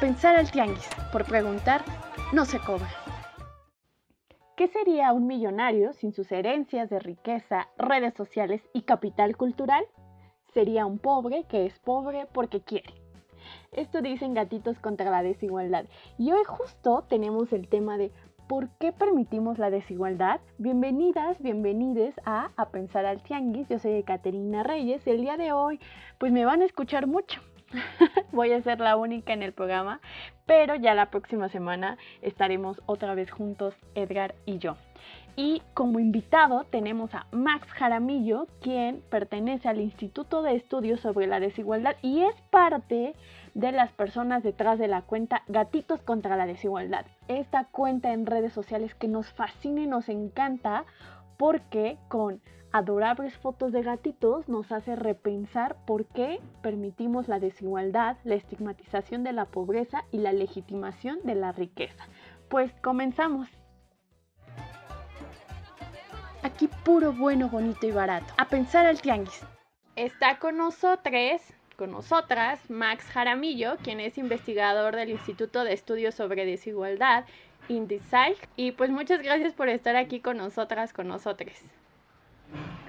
pensar al tianguis, por preguntar, no se cobra. ¿Qué sería un millonario sin sus herencias de riqueza, redes sociales y capital cultural? Sería un pobre que es pobre porque quiere. Esto dicen gatitos contra la desigualdad. Y hoy justo tenemos el tema de ¿por qué permitimos la desigualdad? Bienvenidas, bienvenides a A Pensar al Tianguis. Yo soy Caterina Reyes y el día de hoy pues me van a escuchar mucho voy a ser la única en el programa, pero ya la próxima semana estaremos otra vez juntos, Edgar y yo. Y como invitado tenemos a Max Jaramillo, quien pertenece al Instituto de Estudios sobre la Desigualdad y es parte de las personas detrás de la cuenta Gatitos contra la Desigualdad. Esta cuenta en redes sociales que nos fascina y nos encanta porque con adorables fotos de gatitos nos hace repensar por qué permitimos la desigualdad, la estigmatización de la pobreza y la legitimación de la riqueza. Pues comenzamos. Aquí puro bueno, bonito y barato. A pensar al tianguis. Está con nosotros, con nosotras, Max Jaramillo, quien es investigador del Instituto de Estudios sobre Desigualdad, INDESIGE. Y pues muchas gracias por estar aquí con nosotras, con nosotros.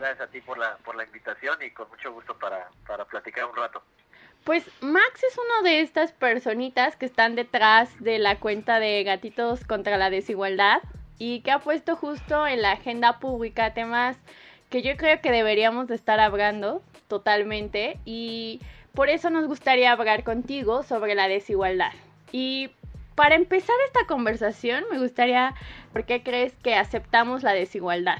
Gracias a ti por la, invitación y con mucho gusto para, platicar un rato. Pues Max es uno de estas personitas que están detrás de la cuenta de Gatitos contra la Desigualdad y que ha puesto justo en la agenda pública temas que yo creo que deberíamos de estar hablando totalmente y por eso nos gustaría hablar contigo sobre la desigualdad. Y para empezar esta conversación me gustaría, ¿por qué crees que aceptamos la desigualdad?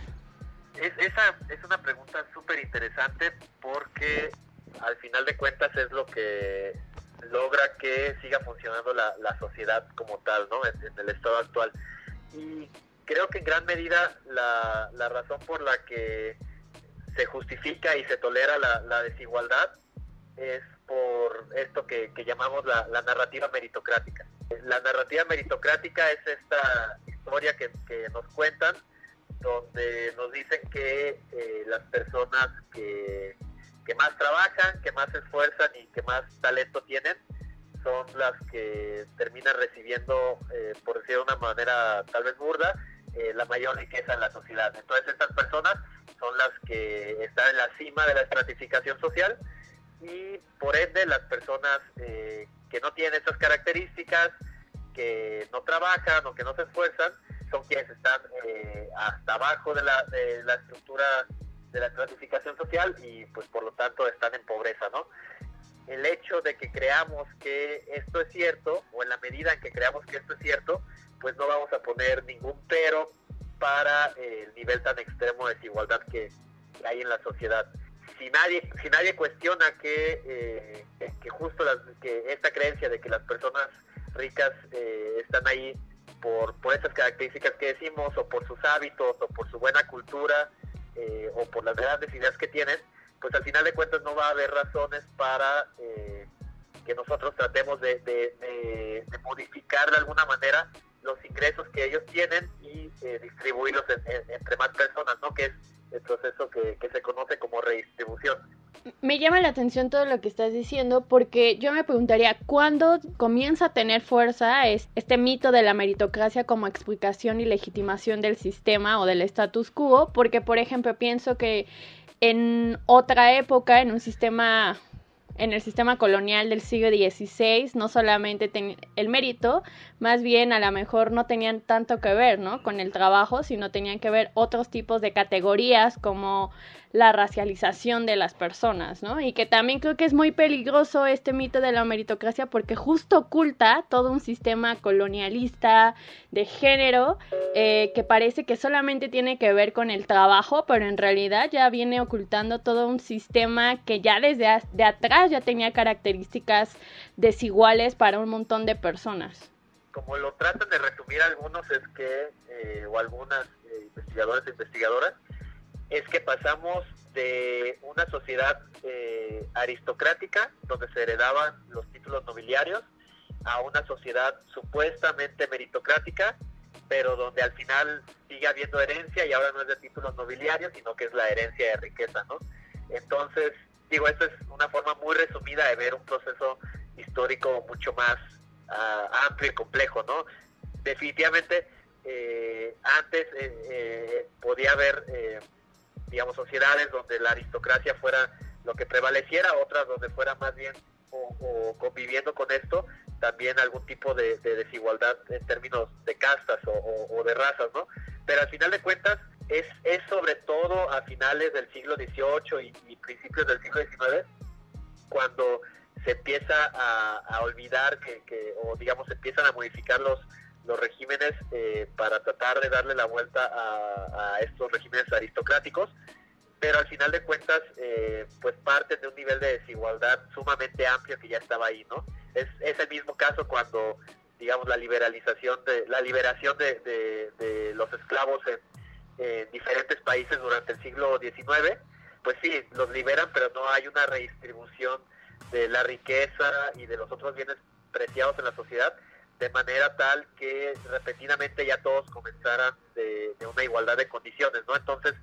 Es, esa es una pregunta súper interesante porque al final de cuentas es lo que logra que siga funcionando la, la sociedad como tal, ¿no? En, el estado actual. Y creo que en gran medida la, la razón por la que se justifica y se tolera la, la desigualdad es por esto que, que llamamos la, la, narrativa meritocrática. La narrativa meritocrática es esta historia que, que nos cuentan donde nos dicen que eh, las personas que, más trabajan, que más se esfuerzan y que más talento tienen, son las que terminan recibiendo, eh, por decir de una manera tal vez burda, eh, la mayor riqueza en la sociedad. Entonces estas personas son las que están en la cima de la estratificación social y por ende las personas que no tienen estas características, que no trabajan o que no se esfuerzan, son quienes están eh, hasta abajo de la, de la estructura de la clasificación social y pues por lo tanto están en pobreza, ¿no? El hecho de que creamos que esto es cierto, o en la medida en que creamos que esto es cierto, pues no vamos a poner ningún pero para el nivel tan extremo de desigualdad que, hay en la sociedad. Si nadie, si nadie cuestiona que, eh, que justo que esta creencia de características que decimos, o por sus hábitos, o por su buena cultura, eh, o por las grandes ideas que tienen, pues al final de cuentas no va a haber razones para eh, que nosotros tratemos de, de, modificar de alguna manera los ingresos que ellos tienen y eh, distribuirlos entre más personas, ¿no? Que es llama la atención todo lo que estás diciendo porque yo me preguntaría cuándo comienza a tener fuerza este mito de la meritocracia como explicación y legitimación del sistema o del status quo, porque por ejemplo pienso que en otra época, en un sistema en el sistema colonial del siglo XVI no solamente el mérito, más bien a lo mejor no tenían tanto que ver, ¿no? Con el trabajo, sino tenían que ver otros tipos de categorías como la racialización de las personas, ¿no? Y que también creo que es muy peligroso este mito de la meritocracia porque justo oculta todo un sistema colonialista de género eh, que parece que solamente tiene que ver con el trabajo, pero en realidad ya viene ocultando todo un sistema que ya desde de atrás ya tenía características desiguales para un montón de personas. Como lo tratan de resumir algunos es que, eh, o algunas eh, investigadores e investigadoras, es que pasamos de una sociedad eh, aristocrática, donde se heredaban los títulos nobiliarios, a una sociedad supuestamente meritocrática, pero donde al final sigue habiendo herencia y ahora no es de títulos nobiliarios, sino que es la herencia de riqueza, ¿no? Entonces, digo, esta es una forma muy resumida de ver un proceso histórico mucho más amplio y complejo, ¿no? Definitivamente eh, antes podía haber, digamos, sociedades donde la aristocracia fuera lo que prevaleciera, otras donde fuera más bien o, conviviendo con esto también algún tipo de, desigualdad en términos de castas o, de razas, ¿no? Pero al final de cuentas es, es sobre todo a finales del siglo XVIII y, principios del siglo XIX cuando se empieza a, olvidar que, o digamos, se empiezan a modificar los, los regímenes eh, para tratar de darle la vuelta a, estos regímenes aristocráticos pero al final de cuentas eh, pues parten de un nivel de desigualdad sumamente amplio que ya estaba ahí no es, es el mismo caso cuando digamos la liberalización de la liberación de, de, los esclavos en, diferentes países durante el siglo XIX pues sí los liberan pero no hay una redistribución de la riqueza y de los otros bienes preciados en la sociedad de manera tal que repentinamente ya todos comenzaran de, una igualdad de condiciones no entonces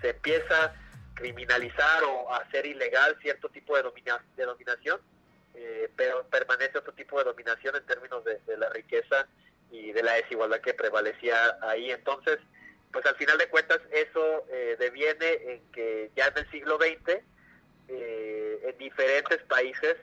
se empieza a criminalizar o a hacer ilegal cierto tipo de, de dominación, eh, pero permanece otro tipo de dominación en términos de, la riqueza y de la desigualdad que prevalecía ahí. Entonces, pues al final de cuentas eso eh, deviene en que ya en el siglo XX, eh, en diferentes países,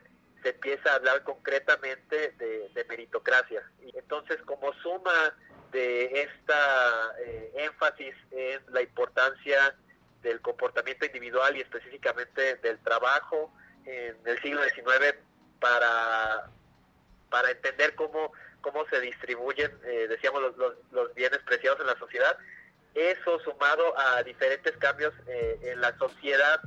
se empieza a hablar concretamente de, meritocracia. Y entonces, como suma de esta énfasis en la importancia del comportamiento individual y específicamente del trabajo en el siglo XIX para, para entender cómo, cómo se distribuyen, eh, decíamos, los, los, bienes preciados en la sociedad. Eso sumado a diferentes cambios eh, en la sociedad,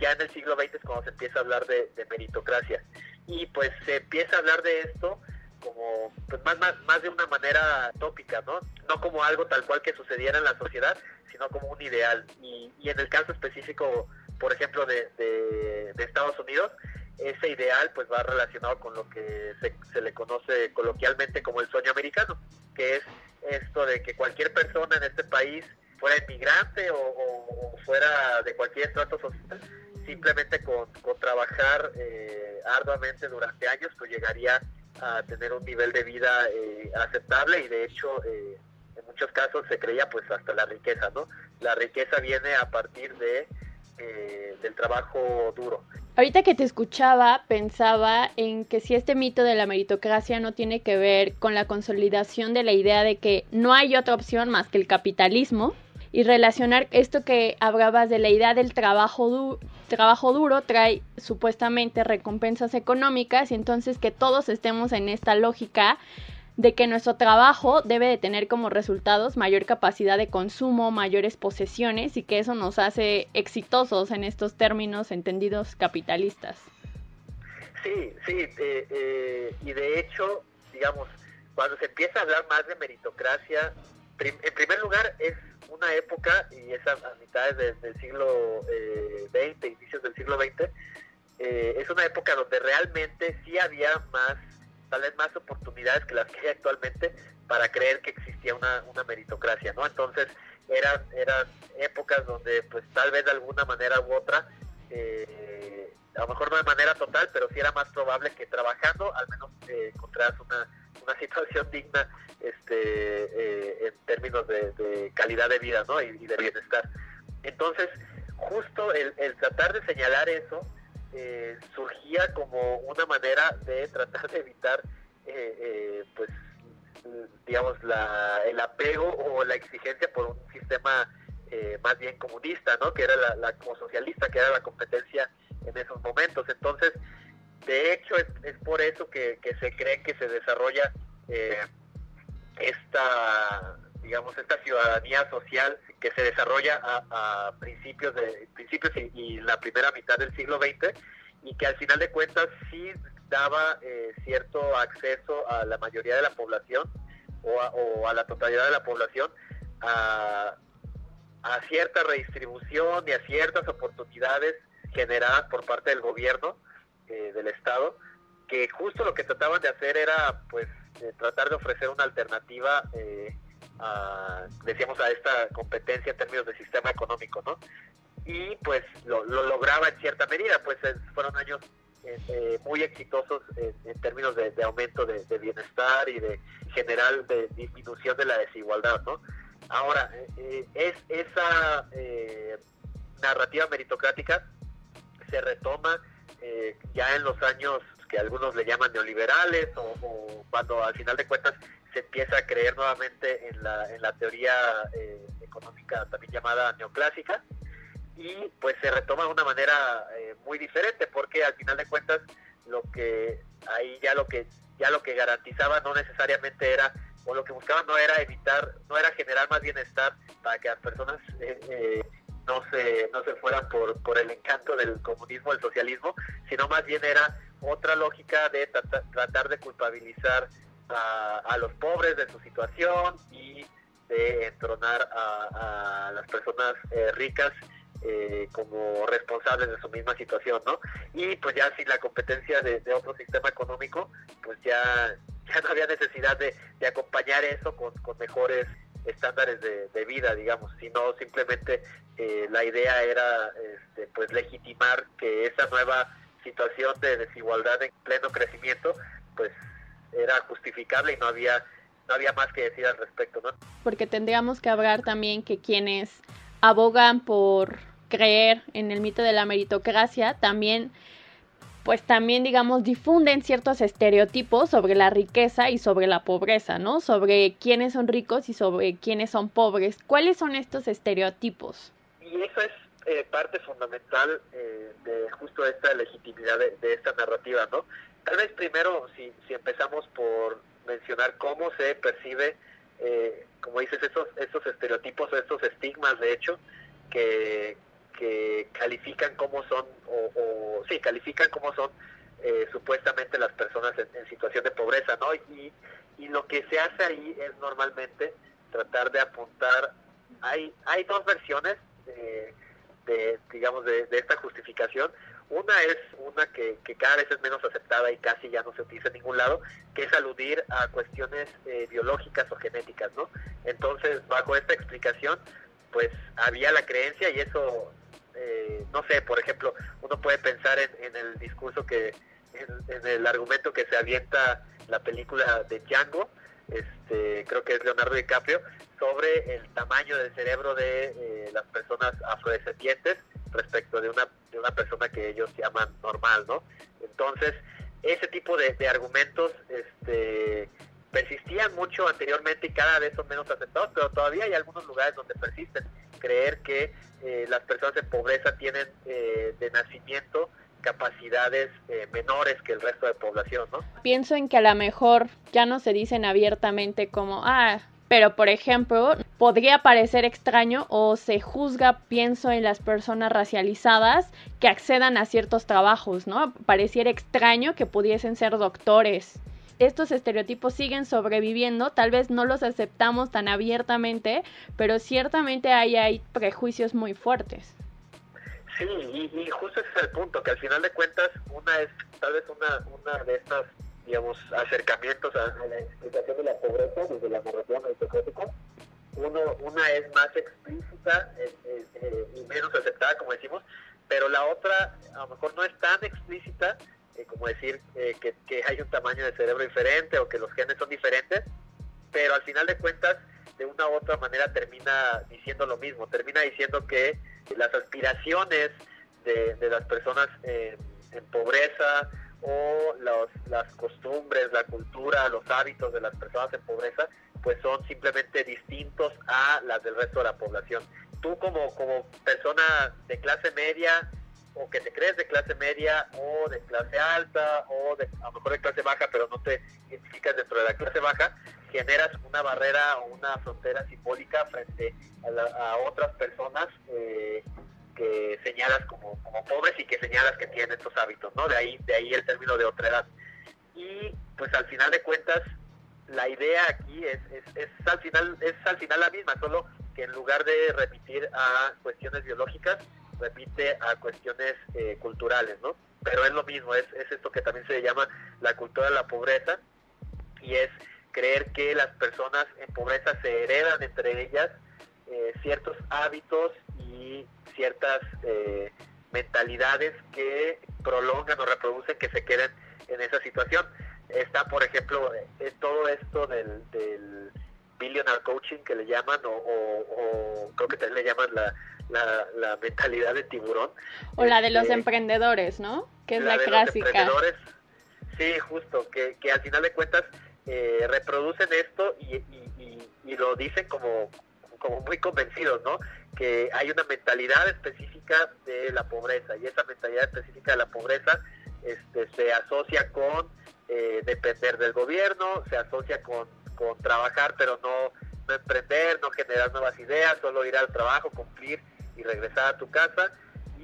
ya en el siglo XX es cuando se empieza a hablar de, meritocracia. Y pues se empieza a hablar de esto como pues más, más, más de una manera tópica, ¿no? No como algo tal cual que sucediera en la sociedad, sino como un ideal. Y, en el caso específico, por ejemplo, de, de, Estados Unidos, ese ideal pues va relacionado con lo que se, le conoce coloquialmente como el sueño americano, que es esto de que cualquier persona en este país, fuera inmigrante o, fuera de cualquier estrato social, simplemente con, trabajar eh, arduamente durante años, pues llegaría a tener un nivel de vida eh, aceptable y de hecho eh, en muchos casos se creía pues hasta la riqueza, ¿no? La riqueza viene a partir de eh, del trabajo duro. Ahorita que te escuchaba, pensaba en que si este mito de la meritocracia no tiene que ver con la consolidación de la idea de que no hay otra opción más que el capitalismo, y relacionar esto que hablabas de la idea del trabajo, trabajo duro trae supuestamente recompensas económicas y entonces que todos estemos en esta lógica de que nuestro trabajo debe de tener como resultados mayor capacidad de consumo, mayores posesiones y que eso nos hace exitosos en estos términos entendidos capitalistas. Sí, sí, eh, eh, y de hecho, digamos, cuando se empieza a hablar más de meritocracia, en primer lugar es una época, y es a, mitades del siglo XX, eh, inicios del siglo XX, es una época donde realmente sí había más tal vez más oportunidades que las que hay actualmente para creer que existía una, una meritocracia, ¿no? Entonces eran, eran épocas donde pues tal vez de alguna manera u otra, eh, a lo mejor no de manera total, pero sí era más probable que trabajando al menos eh, encontraras una, una situación digna este, eh, en términos de, calidad de vida ¿no? y, de bienestar. Entonces, justo el, el tratar de señalar eso, eh, surgía como una manera de tratar de evitar, eh, eh, pues, digamos, la, el apego o la exigencia por un sistema más bien comunista, ¿no? Que era la, como socialista, que era la competencia en esos momentos. Entonces, de hecho, es, por eso que, se cree que se desarrolla esta digamos, esta ciudadanía social que se desarrolla a, principios de principios y, la primera mitad del siglo XX y que al final de cuentas sí daba eh, cierto acceso a la mayoría de la población o a, la totalidad de la población a, cierta redistribución y a ciertas oportunidades generadas por parte del gobierno eh, del Estado que justo lo que trataban de hacer era pues tratar de ofrecer una alternativa eh, decíamos, a esta competencia en términos de sistema económico, ¿no? Y pues lo, lograba en cierta medida, pues fueron años eh, muy exitosos en, términos de, aumento de, bienestar y de general de disminución de la desigualdad, ¿no? Ahora, es esa narrativa meritocrática se retoma ya en los años que algunos le llaman neoliberales o, cuando al final de cuentas se empieza a creer nuevamente en la, en la teoría económica también llamada neoclásica y pues se retoma de una manera eh, muy diferente porque al final de cuentas lo que ahí ya lo que ya lo que garantizaba no necesariamente era o lo que buscaban no era evitar no era generar más bienestar para que las personas eh, eh, no se no se fueran por por el encanto del comunismo del socialismo sino más bien era otra lógica de tratar, de culpabilizar a, los pobres de su situación y de entronar a, las personas ricas eh, como responsables de su misma situación, ¿no? Y pues ya sin la competencia de, otro sistema económico, pues ya, ya no había necesidad de, acompañar eso con, mejores estándares de, vida, digamos, sino simplemente eh, la idea era este, pues legitimar que esa nueva situación de desigualdad en pleno crecimiento, pues era justificable y no había no había más que decir al respecto, ¿no? Porque tendríamos que hablar también que quienes abogan por creer en el mito de la meritocracia, también pues también digamos difunden ciertos estereotipos sobre la riqueza y sobre la pobreza, ¿no? Sobre quiénes son ricos y sobre quiénes son pobres. ¿Cuáles son estos estereotipos? Y eso es eh, parte fundamental eh, de justo esta legitimidad de, esta narrativa, ¿no? Tal vez primero, si, si empezamos por mencionar cómo se percibe, eh, como dices, esos, esos estereotipos, estos estigmas, de hecho, que, que califican cómo son, o, sí, califican cómo son eh, supuestamente las personas en, situación de pobreza, ¿no? Y, y lo que se hace ahí es normalmente tratar de apuntar, hay, hay dos versiones de, digamos, de, esta justificación. Una es una que, que, cada vez es menos aceptada y casi ya no se utiliza en ningún lado, que es aludir a cuestiones eh, biológicas o genéticas, ¿no? Entonces, bajo esta explicación, pues había la creencia y eso eh, no sé, por ejemplo, uno puede pensar en, el discurso que, en, el argumento que se avienta la película de Django, este, creo que es Leonardo DiCaprio, sobre el tamaño del cerebro de eh, las personas afrodescendientes respecto de una, de una persona que ellos llaman normal, ¿no? Entonces, ese tipo de, de argumentos este, persistían mucho anteriormente y cada vez son menos aceptados, pero todavía hay algunos lugares donde persisten. Creer que eh, las personas en pobreza tienen eh, de nacimiento capacidades eh, menores que el resto de población, ¿no? Pienso en que a lo mejor ya no se dicen abiertamente como, ah, pero por ejemplo, podría parecer extraño o se juzga, pienso en las personas racializadas que accedan a ciertos trabajos, ¿no? Pareciera extraño que pudiesen ser doctores estos estereotipos siguen sobreviviendo, tal vez no los aceptamos tan abiertamente, pero ciertamente ahí hay prejuicios muy fuertes. Sí, y, justo ese es el punto, que al final de cuentas una es tal vez una, una de estas, digamos, acercamientos a, la explicación de la pobreza desde la narrativa meritocrática. Uno, una es más explícita y menos aceptada, como decimos, pero la otra a lo mejor no es tan explícita, eh, como decir eh, que, hay un tamaño de cerebro diferente o que los genes son diferentes, pero al final de cuentas, de una u otra manera termina diciendo lo mismo, termina diciendo que las aspiraciones de, las personas en, pobreza o las costumbres, la cultura, los hábitos de las personas en pobreza, pues son simplemente distintos a las del resto de la población. Tú como, como persona de clase media, o que te crees de clase media o de clase alta o de, a lo mejor de clase baja, pero no te identificas dentro de la clase baja, generas una barrera o una frontera simbólica frente a, otras personas eh, que señalas como, como pobres y que señalas que tienen estos hábitos, ¿no? De ahí, de ahí el término de otra edad. Y pues al final de cuentas, la idea aquí es, es, es, al final, es al final la misma, solo que en lugar de remitir a cuestiones biológicas, remite a cuestiones eh, culturales, ¿no? Pero es lo mismo, es, es esto que también se llama la cultura de la pobreza y es creer que las personas en pobreza se heredan entre ellas eh, ciertos hábitos y ciertas eh, mentalidades que prolongan o reproducen que se queden en esa situación. Está, por ejemplo, todo esto del, del billionaire coaching que le llaman, o, creo que también le llaman la, la, mentalidad de tiburón. O la de los este, emprendedores, ¿no? Que es la, clásica. emprendedores, sí, justo, que, que al final de cuentas eh, reproducen esto y, y, lo dicen como, como muy convencidos, ¿no? Que hay una mentalidad específica de la pobreza y esa mentalidad específica de la pobreza este, se asocia con eh, depender del gobierno, se asocia con, con trabajar pero no, no emprender, no generar nuevas ideas, solo ir al trabajo, cumplir y regresar a tu casa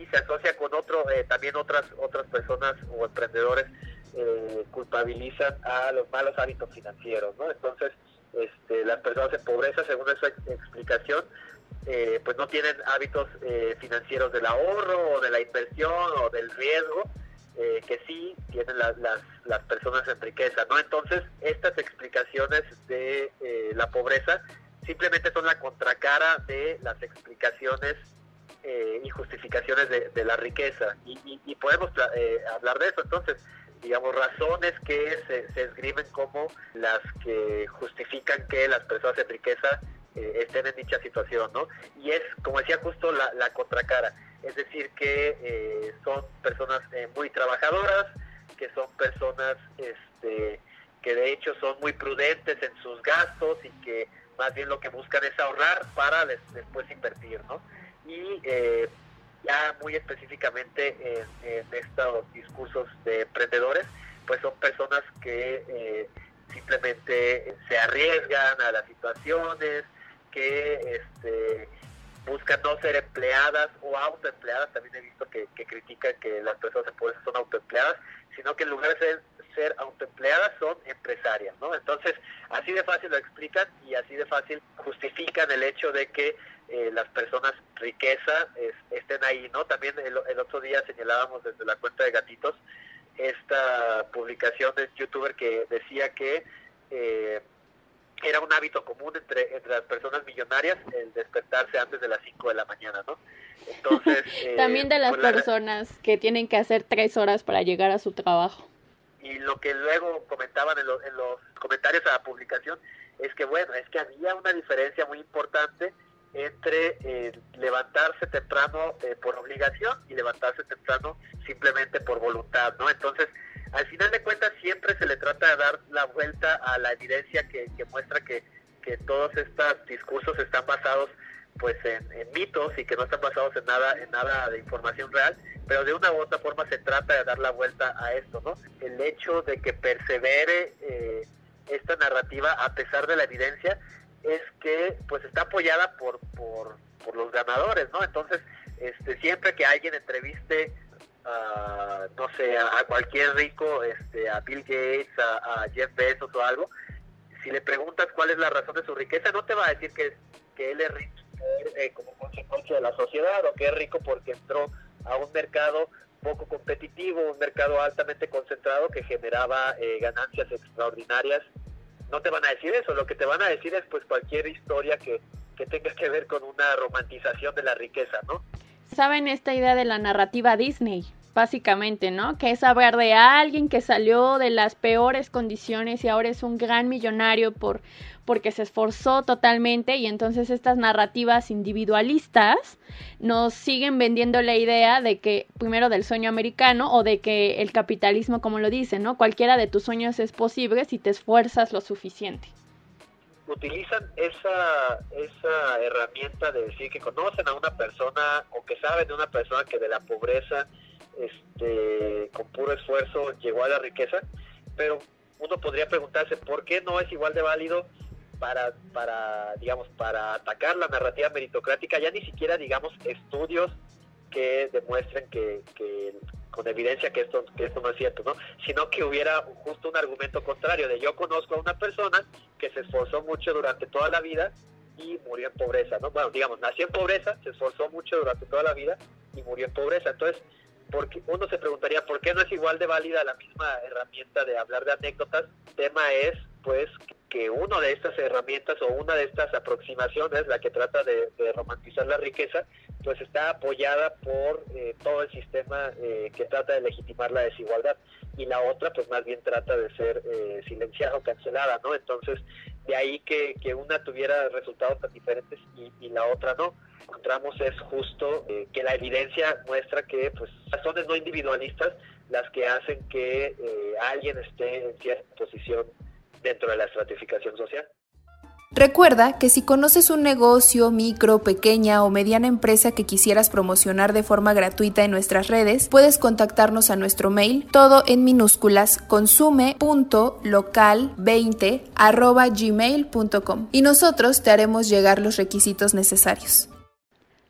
y se asocia con otro, eh, también otras, otras personas o emprendedores eh, culpabilizan a los malos hábitos financieros, ¿no? Entonces, este, las personas en pobreza, según esa explicación, eh, pues no tienen hábitos financieros del ahorro o de la inversión o del riesgo, que sí tienen las, las, personas en riqueza, ¿no? Entonces, estas explicaciones de la pobreza simplemente son la contracara de las explicaciones eh, y justificaciones de, la riqueza. Y, podemos eh, hablar de eso. Entonces, digamos, razones que se, escriben como las que justifican que las personas en riqueza eh, estén en dicha situación, ¿no? Y es, como decía justo, la, la contracara. Es decir, que son personas muy trabajadoras, que son personas este, que de hecho son muy prudentes en sus gastos y que más bien lo que buscan es ahorrar para después invertir, ¿no? Y eh, ya muy específicamente en, estos discursos de emprendedores, pues son personas que eh, simplemente se arriesgan a las situaciones, que este, buscan no ser empleadas o autoempleadas, también he visto que, critican que las personas en son autoempleadas, sino que en lugar de ser, ser autoempleadas son empresarias, ¿no? Entonces, así de fácil lo explican y así de fácil justifican el hecho de que eh, las personas riqueza estén ahí, ¿no? También el, otro día señalábamos desde la cuenta de gatitos esta publicación de youtuber que decía que eh, era un hábito común entre, entre las personas millonarias el despertarse antes de las 5 de la mañana, ¿no? Entonces... Eh, También de las pues personas que tienen que hacer tres horas para llegar a su trabajo. Y lo que luego comentaban en, en los comentarios a la publicación es que, bueno, es que había una diferencia muy importante entre eh, levantarse temprano eh, por obligación y levantarse temprano simplemente por voluntad, ¿no? Entonces, al final de cuentas siempre se le trata de dar la vuelta a la evidencia que, muestra que, que, todos estos discursos están basados pues en, mitos y que no están basados en nada en nada de información real pero de una u otra forma se trata de dar la vuelta a esto no el hecho de que persevere eh, esta narrativa a pesar de la evidencia es que pues está apoyada por, por, los ganadores, ¿no? Entonces, este, siempre que alguien entreviste a, no sé, a, cualquier rico, este, a Bill Gates, a, Jeff Bezos o algo, si le preguntas cuál es la razón de su riqueza, no te va a decir que, que él es rico eh, como consecuencia de la sociedad o que es rico porque entró a un mercado poco competitivo, un mercado altamente concentrado que generaba eh, ganancias extraordinarias no te van a decir eso, lo que te van a decir es pues cualquier historia que, que tenga que ver con una romantización de la riqueza, ¿no? ¿Saben esta idea de la narrativa Disney? Básicamente, ¿no? Que es hablar de alguien que salió de las peores condiciones y ahora es un gran millonario por porque se esforzó totalmente y entonces estas narrativas individualistas nos siguen vendiendo la idea de que primero del sueño americano o de que el capitalismo como lo dice, ¿no? Cualquiera de tus sueños es posible si te esfuerzas lo suficiente. Utilizan esa, esa herramienta de decir que conocen a una persona o que saben de una persona que de la pobreza este, con puro esfuerzo llegó a la riqueza, pero uno podría preguntarse por qué no es igual de válido para, para, digamos, para atacar la narrativa meritocrática, ya ni siquiera, digamos, estudios que demuestren que, con evidencia que esto, que esto no es cierto, ¿no? Sino que hubiera justo un argumento contrario de yo conozco a una persona que se esforzó mucho durante toda la vida y murió en pobreza, ¿no? Bueno, digamos, nació en pobreza, se esforzó mucho durante toda la vida y murió en pobreza. Entonces, porque uno se preguntaría por qué no es igual de válida la misma herramienta de hablar de anécdotas. Tema es, pues, que una de estas herramientas o una de estas aproximaciones, la que trata de, romantizar la riqueza, pues está apoyada por eh, todo el sistema eh, que trata de legitimar la desigualdad y la otra pues más bien trata de ser eh, silenciada o cancelada, ¿no? Entonces de ahí que, que una tuviera resultados tan diferentes y la otra no. Encontramos es justo que la evidencia muestra que pues razones no individualistas las que hacen que alguien esté en cierta posición dentro de la estratificación social. Recuerda que si conoces un negocio, micro, pequeña o mediana empresa que quisieras promocionar de forma gratuita en nuestras redes, puedes contactarnos a nuestro mail, todo en minúsculas, consume.local20 gmail.com y nosotros te haremos llegar los requisitos necesarios.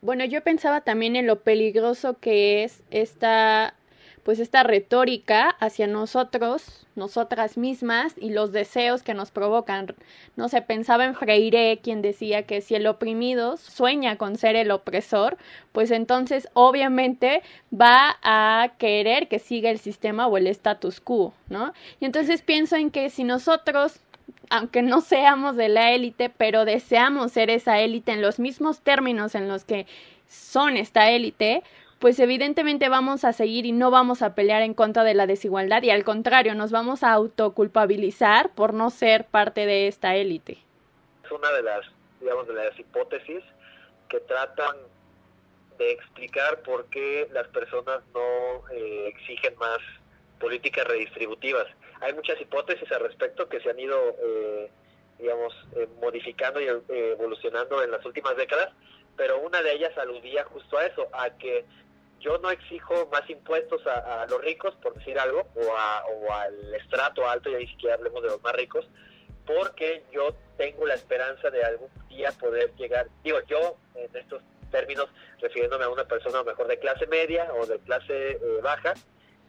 Bueno, yo pensaba también en lo peligroso que es esta pues esta retórica hacia nosotros, nosotras mismas y los deseos que nos provocan. No se pensaba en Freire, quien decía que si el oprimido sueña con ser el opresor, pues entonces obviamente va a querer que siga el sistema o el status quo, ¿no? Y entonces pienso en que si nosotros aunque no seamos de la élite, pero deseamos ser esa élite en los mismos términos en los que son esta élite, pues evidentemente vamos a seguir y no vamos a pelear en contra de la desigualdad y al contrario, nos vamos a autoculpabilizar por no ser parte de esta élite. Es una de las, digamos, de las hipótesis que tratan de explicar por qué las personas no eh, exigen más políticas redistributivas. Hay muchas hipótesis al respecto que se han ido, eh, digamos, eh, modificando y evolucionando en las últimas décadas, pero una de ellas aludía justo a eso, a que yo no exijo más impuestos a, los ricos, por decir algo, o, a, o al estrato alto, ya ni siquiera hablemos de los más ricos, porque yo tengo la esperanza de algún día poder llegar, digo yo en estos términos, refiriéndome a una persona mejor de clase media o de clase eh, baja,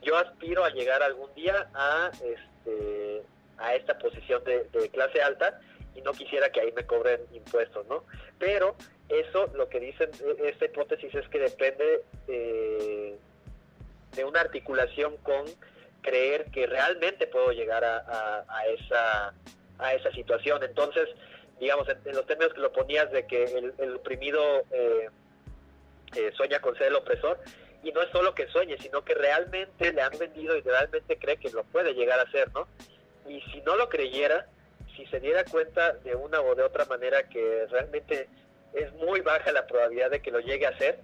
yo aspiro a llegar algún día a, este, a esta posición de, clase alta y no quisiera que ahí me cobren impuestos, ¿no? Pero eso lo que dicen e, esta hipótesis es que depende eh, de una articulación con creer que realmente puedo llegar a, esa a esa situación entonces digamos en, los términos que lo ponías de que el, oprimido eh, eh, sueña con ser el opresor y no es solo que sueñe sino que realmente le han vendido y realmente cree que lo puede llegar a ser no y si no lo creyera si se diera cuenta de una o de otra manera que realmente es muy baja la probabilidad de que lo llegue a hacer,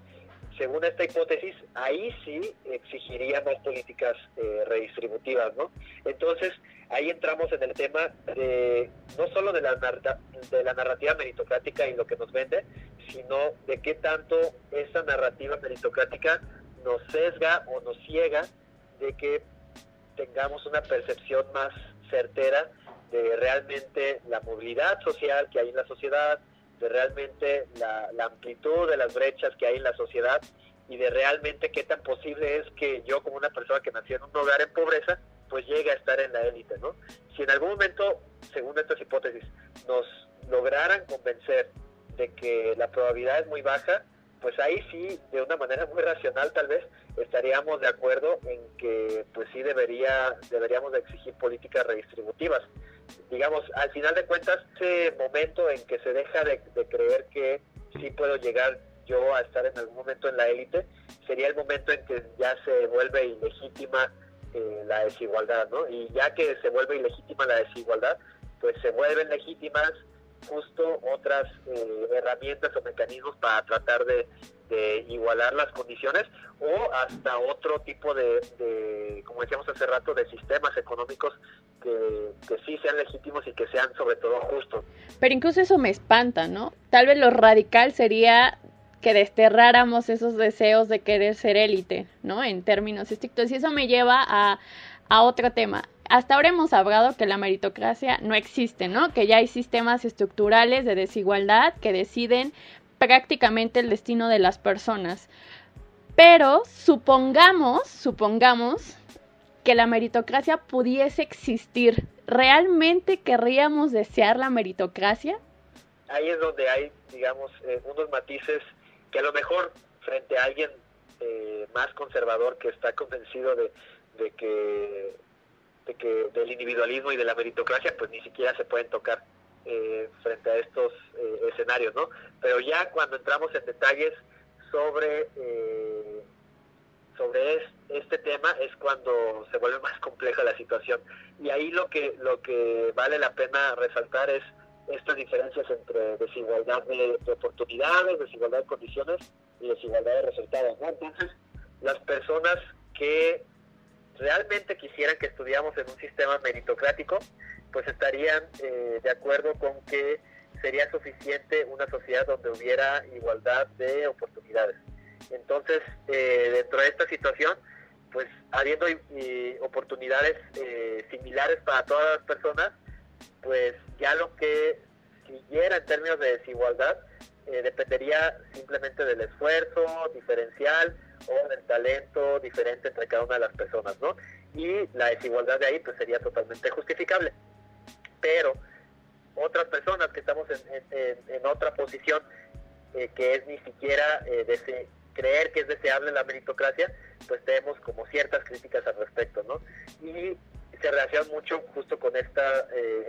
según esta hipótesis, ahí sí exigiría más políticas eh, redistributivas, ¿no? Entonces, ahí entramos en el tema de no solo de la, de la narrativa meritocrática y lo que nos vende, sino de qué tanto esa narrativa meritocrática nos sesga o nos ciega de que tengamos una percepción más certera de realmente la movilidad social que hay en la sociedad, de realmente la, amplitud de las brechas que hay en la sociedad y de realmente qué tan posible es que yo como una persona que nació en un hogar en pobreza, pues llegue a estar en la élite, ¿no? Si en algún momento, según estas hipótesis, nos lograran convencer de que la probabilidad es muy baja, pues ahí sí, de una manera muy racional tal vez, estaríamos de acuerdo en que pues sí debería, deberíamos de exigir políticas redistributivas digamos, al final de cuentas, ese momento en que se deja de, creer que sí puedo llegar yo a estar en algún momento en la élite, sería el momento en que ya se vuelve ilegítima eh, la desigualdad, ¿no? Y ya que se vuelve ilegítima la desigualdad, pues se vuelven legítimas justo otras eh, herramientas o mecanismos para tratar de, igualar las condiciones o hasta otro tipo de, como decíamos hace rato, de sistemas económicos que, que, sí sean legítimos y que sean sobre todo justos. Pero incluso eso me espanta, ¿no? Tal vez lo radical sería que desterráramos esos deseos de querer ser élite, ¿no? En términos estrictos. Y eso me lleva a, a otro tema hasta ahora hemos hablado que la meritocracia no existe, ¿no? Que ya hay sistemas estructurales de desigualdad que deciden prácticamente el destino de las personas. Pero supongamos, supongamos que la meritocracia pudiese existir. ¿Realmente querríamos desear la meritocracia? Ahí es donde hay, digamos, eh, unos matices que a lo mejor frente a alguien eh, más conservador que está convencido de, de que que del individualismo y de la meritocracia pues ni siquiera se pueden tocar eh, frente a estos eh, escenarios, ¿no? Pero ya cuando entramos en detalles sobre eh, sobre este tema es cuando se vuelve más compleja la situación y ahí lo que lo que vale la pena resaltar es estas diferencias entre desigualdad de, oportunidades, desigualdad de condiciones y desigualdad de resultados. ¿no? Entonces, las personas que realmente quisieran que estudiamos en un sistema meritocrático, pues estarían eh, de acuerdo con que sería suficiente una sociedad donde hubiera igualdad de oportunidades. Entonces, eh, dentro de esta situación, pues habiendo eh, oportunidades similares para todas las personas, pues ya lo que siguiera en términos de desigualdad eh, dependería simplemente del esfuerzo diferencial o del talento diferente entre cada una de las personas, ¿no? Y la desigualdad de ahí pues sería totalmente justificable. Pero otras personas que estamos en, otra posición eh, que es ni siquiera eh, creer que es deseable la meritocracia, pues tenemos como ciertas críticas al respecto, ¿no? Y se relaciona mucho justo con este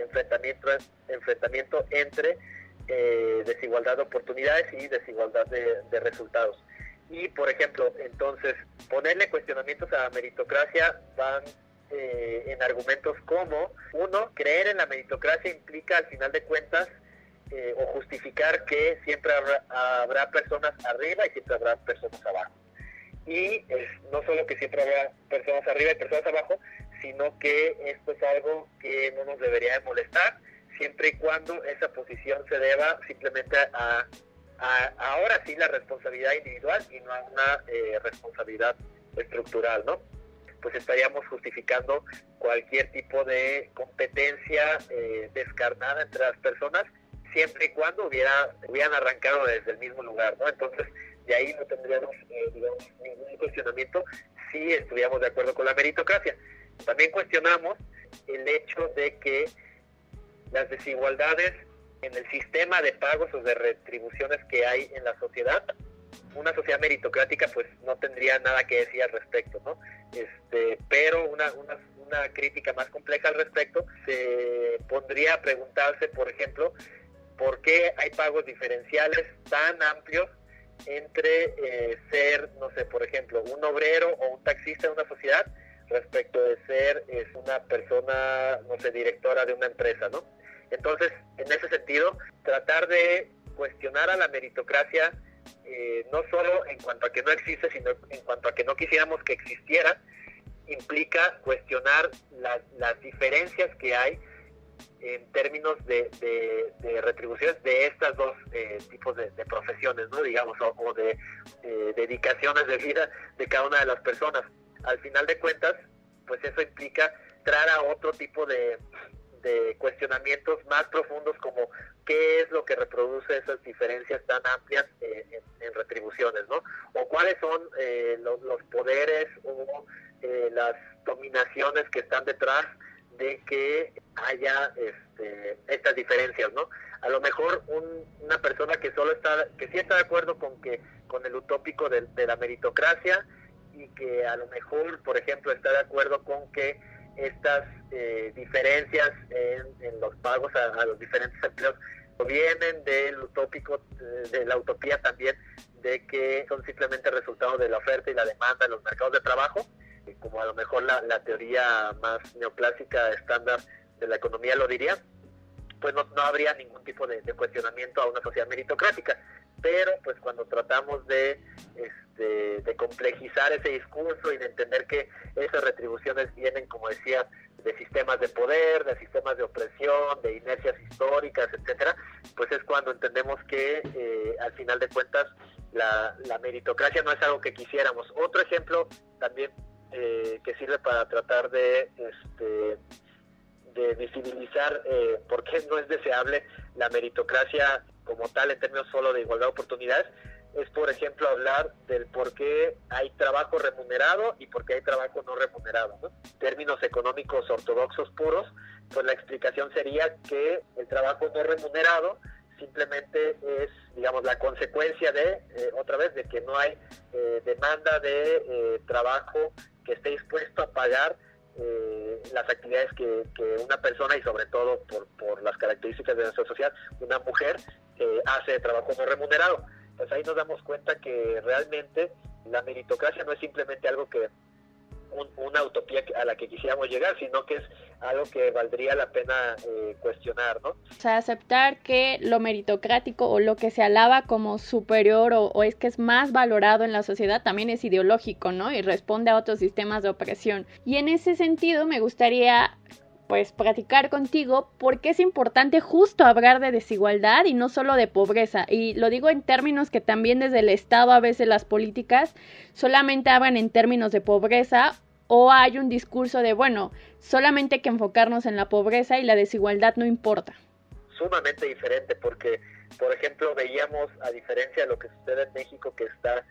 enfrentamiento, enfrentamiento entre eh, desigualdad de oportunidades y desigualdad de, resultados. Y, por ejemplo, entonces, ponerle cuestionamientos a la meritocracia van eh, en argumentos como, uno, creer en la meritocracia implica al final de cuentas o justificar que siempre habrá, habrá, personas arriba y siempre habrá personas abajo. Y no solo que siempre habrá personas arriba y personas abajo, sino que esto es algo que no nos debería de molestar, siempre y cuando esa posición se deba simplemente a, ahora sí la responsabilidad individual y no a una eh, responsabilidad estructural, ¿no? Pues estaríamos justificando cualquier tipo de competencia eh, descarnada entre las personas, siempre y cuando hubiera, hubieran arrancado desde el mismo lugar, ¿no? Entonces, de ahí no tendríamos, eh, ningún cuestionamiento si estuviéramos de acuerdo con la meritocracia. También cuestionamos el hecho de que las desigualdades en el sistema de pagos o de retribuciones que hay en la sociedad, una sociedad meritocrática pues no tendría nada que decir al respecto, ¿no? Este, pero una, una, una crítica más compleja al respecto se pondría a preguntarse, por ejemplo, por qué hay pagos diferenciales tan amplios entre eh, ser, no sé, por ejemplo, un obrero o un taxista en una sociedad respecto de ser una persona, no sé, directora de una empresa, ¿no? Entonces, en ese sentido, tratar de cuestionar a la meritocracia, eh, no solo en cuanto a que no existe, sino en cuanto a que no quisiéramos que existiera, implica cuestionar las diferencias que hay en términos de, retribuciones de estas dos eh, tipos de, profesiones, ¿no? digamos, o, de dedicaciones de vida de cada una de las personas al final de cuentas, pues eso implica entrar a otro tipo de, cuestionamientos más profundos como qué es lo que reproduce esas diferencias tan amplias en, retribuciones, ¿no? O cuáles son eh, los, poderes o eh, las dominaciones que están detrás de que haya este, estas diferencias, ¿no? A lo mejor una persona que solo está, que sí está de acuerdo con que con el utópico de la meritocracia, y que a lo mejor, por ejemplo, está de acuerdo con que estas eh, diferencias en, los pagos a, los diferentes empleos provienen del utópico, de la utopía también, de que son simplemente resultado de la oferta y la demanda en los mercados de trabajo, como a lo mejor la, teoría más neoclásica estándar de la economía lo diría, pues no, no habría ningún tipo de, cuestionamiento a una sociedad meritocrática. Pero pues cuando tratamos de de, complejizar ese discurso y de entender que esas retribuciones vienen, como decía, de sistemas de poder, de sistemas de opresión, de inercias históricas, etcétera, pues es cuando entendemos que eh, al final de cuentas la, meritocracia no es algo que quisiéramos. Otro ejemplo también eh, que sirve para tratar de este, de visibilizar eh, por qué no es deseable la meritocracia como tal en términos solo de igualdad de oportunidades es, por ejemplo, hablar del por qué hay trabajo remunerado y por qué hay trabajo no remunerado. ¿no? Términos económicos ortodoxos puros, pues la explicación sería que el trabajo no remunerado simplemente es, digamos, la consecuencia de, eh, otra vez, de que no hay eh, demanda de eh, trabajo que esté dispuesto a pagar las actividades que, una persona y sobre todo por, por las características de nuestra sociedad, una mujer eh, hace trabajo no remunerado. Pues ahí nos damos cuenta que realmente la meritocracia no es simplemente algo que una utopía a la que quisiéramos llegar, sino que es algo que valdría la pena eh, cuestionar, ¿no? O sea, aceptar que lo meritocrático o lo que se alaba como superior o, o, es que es más valorado en la sociedad también es ideológico, ¿no? Y responde a otros sistemas de opresión. Y en ese sentido me gustaría pues platicar contigo porque es importante justo hablar de desigualdad y no solo de pobreza. Y lo digo en términos que también desde el Estado a veces las políticas solamente hablan en términos de pobreza o hay un discurso de, bueno, solamente hay que enfocarnos en la pobreza y la desigualdad no importa. Sumamente diferente porque, por ejemplo, veíamos, a diferencia de lo que sucede en México, que está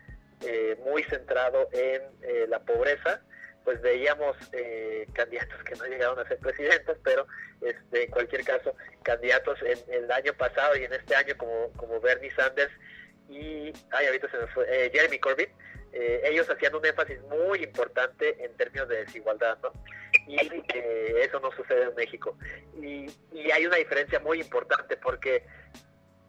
eh, muy centrado en eh, la pobreza, pues veíamos eh, candidatos que no llegaron a ser presidentes, pero este, en cualquier caso, candidatos en, el año pasado y en este año como, como Bernie Sanders y ay, ahorita se me fue, eh, Jeremy Corbyn, eh, ellos hacían un énfasis muy importante en términos de desigualdad, ¿no? Y eso no sucede en México. Y, y hay una diferencia muy importante porque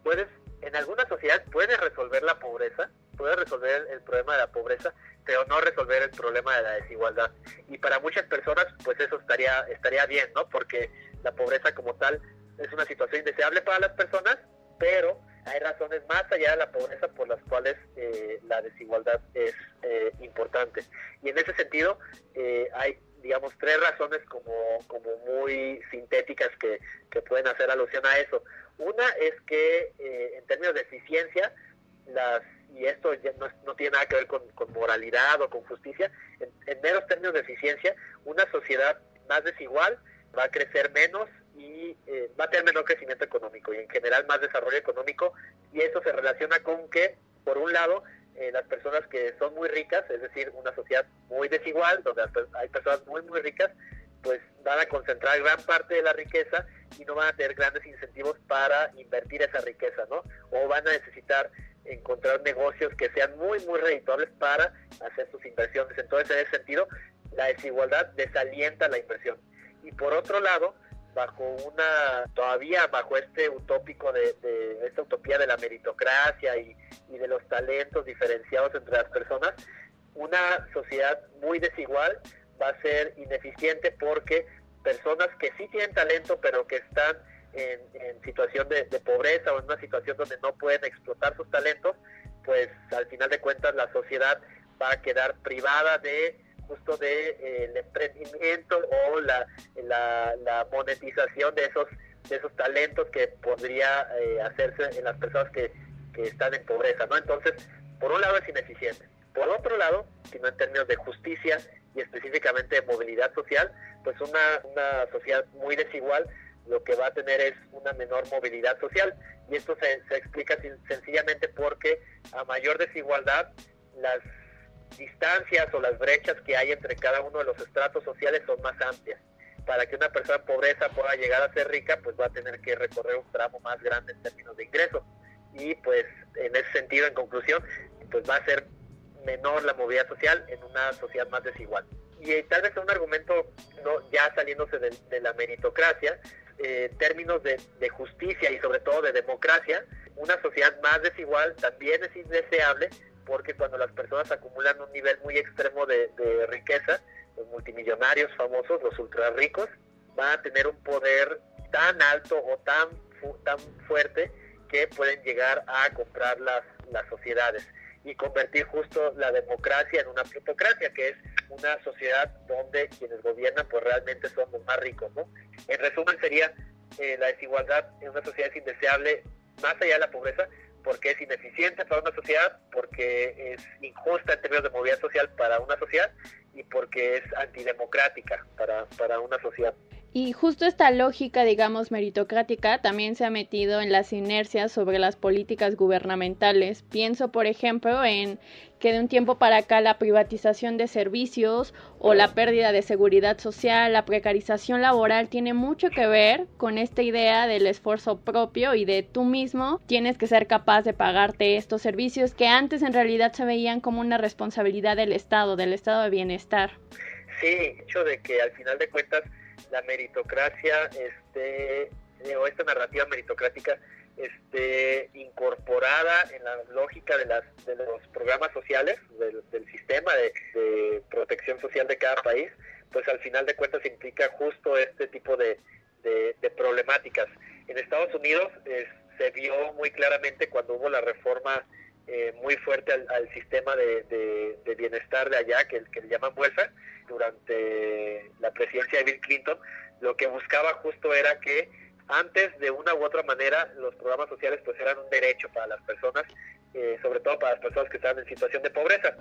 puedes, en alguna sociedad puedes resolver la pobreza, puedes resolver el problema de la pobreza, pero no resolver el problema de la desigualdad. Y para muchas personas, pues eso estaría, estaría bien, ¿no? Porque la pobreza como tal es una situación indeseable para las personas, pero hay razones más allá de la pobreza por las cuales eh, la desigualdad es eh, importante. Y en ese sentido, eh, hay, digamos, tres razones como, como muy sintéticas que, que pueden hacer alusión a eso. Una es que en términos de eficiencia, las y esto ya no, tiene nada que ver con, moralidad o con justicia, en, menos términos de eficiencia, una sociedad más desigual va a crecer menos y eh, va a tener menor crecimiento económico y en general más desarrollo económico y eso se relaciona con que, por un lado, eh, las personas que son muy ricas, es decir, una sociedad muy desigual, donde hay personas muy, muy ricas, pues van a concentrar gran parte de la riqueza y no van a tener grandes incentivos para invertir esa riqueza, ¿no? O van a necesitar encontrar negocios que sean muy, muy redituables para hacer sus inversiones. Entonces, en ese sentido, la desigualdad desalienta la inversión. Y por otro lado, bajo una, todavía bajo este utópico de, esta utopía de la meritocracia y, y de los talentos diferenciados entre las personas, una sociedad muy desigual va a ser ineficiente porque personas que sí tienen talento pero que están en, situación de, pobreza o en una situación donde no pueden explotar sus talentos, pues al final de cuentas la sociedad va a quedar privada de justo de eh, el emprendimiento o la, la, monetización de esos de esos talentos que podría eh, hacerse en las personas que, que están en pobreza, ¿no? Entonces, por un lado es ineficiente. Por otro lado, sino en términos de justicia y específicamente de movilidad social, pues una, una sociedad muy desigual lo que va a tener es una menor movilidad social. Y esto se, se explica sencillamente porque a mayor desigualdad, las distancias o las brechas que hay entre cada uno de los estratos sociales son más amplias. Para que una persona en pobreza pueda llegar a ser rica, pues va a tener que recorrer un tramo más grande en términos de ingresos. Y pues en ese sentido, en conclusión, pues va a ser menor la movilidad social en una sociedad más desigual. Y tal vez un argumento no ya saliéndose de la meritocracia, eh, términos de, justicia y sobre todo de democracia, una sociedad más desigual también es indeseable porque cuando las personas acumulan un nivel muy extremo de, riqueza, los multimillonarios famosos, los ultra ricos, van a tener un poder tan alto o tan, tan fuerte que pueden llegar a comprar las, las sociedades y convertir justo la democracia en una plutocracia, que es una sociedad donde quienes gobiernan pues realmente son los más ricos, ¿no? En resumen sería eh, la desigualdad en una sociedad es indeseable más allá de la pobreza porque es ineficiente para una sociedad, porque es injusta en términos de movilidad social para una sociedad y porque es antidemocrática para, para una sociedad. Y justo esta lógica, digamos, meritocrática también se ha metido en las inercias sobre las políticas gubernamentales. Pienso, por ejemplo, en que de un tiempo para acá la privatización de servicios o la pérdida de seguridad social, la precarización laboral tiene mucho que ver con esta idea del esfuerzo propio y de tú mismo tienes que ser capaz de pagarte estos servicios que antes en realidad se veían como una responsabilidad del Estado, del estado de bienestar. Sí, hecho de que al final de cuentas la meritocracia, este, eh, o esta narrativa meritocrática, esté incorporada en la lógica de, las, de los programas sociales, del, sistema de, protección social de cada país, pues al final de cuentas implica justo este tipo de, problemáticas. En Estados Unidos se vio muy claramente cuando hubo la reforma eh, muy fuerte al, sistema de, bienestar de allá, que, que le llaman welfare, durante la presidencia de Bill Clinton, lo que buscaba justo era que antes de una u otra manera los programas sociales pues eran un derecho para las personas, eh, sobre todo para las personas que estaban en situación de pobreza.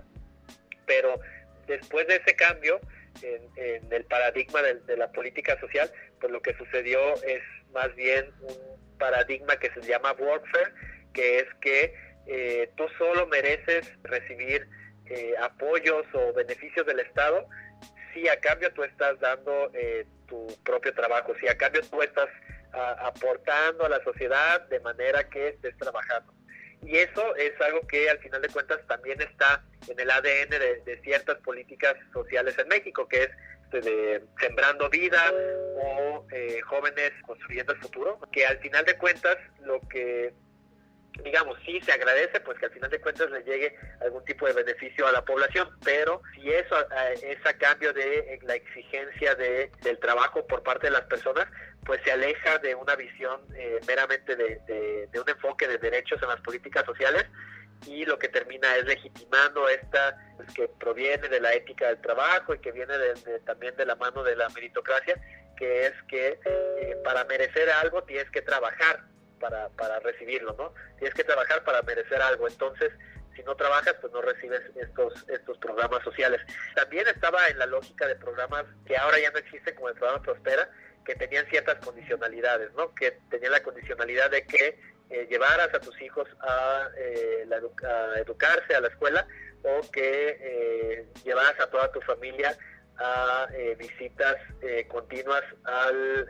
Pero después de ese cambio en, el paradigma de, la política social, pues lo que sucedió es más bien un paradigma que se llama workfare, que es que eh, tú solo mereces recibir eh, apoyos o beneficios del Estado si a cambio tú estás dando tu propio trabajo, si a cambio tú estás aportando a la sociedad de manera que estés trabajando. Y eso es algo que al final de cuentas también está en el ADN de, ciertas políticas sociales en México, que es este, sembrando vida o eh, jóvenes construyendo el futuro, que al final de cuentas lo que digamos, sí se agradece, pues que al final de cuentas le llegue algún tipo de beneficio a la población, pero si eso eh, es a cambio de eh, la exigencia de, del trabajo por parte de las personas, pues se aleja de una visión eh, meramente de, un enfoque de derechos en las políticas sociales y lo que termina es legitimando esta pues, que proviene de la ética del trabajo y que viene también de la mano de la meritocracia, que es que para merecer algo tienes que trabajar para, para recibirlo, ¿no? Tienes que trabajar para merecer algo, entonces si no trabajas, pues no recibes estos, estos programas sociales. También estaba en la lógica de programas que ahora ya no existen, como el programa Prospera, que tenían ciertas condicionalidades, ¿no? Que tenían la condicionalidad de que eh, llevaras a tus hijos a, eh, a, educarse a la escuela o que eh, llevaras a toda tu familia eh, visitas eh, continuas al,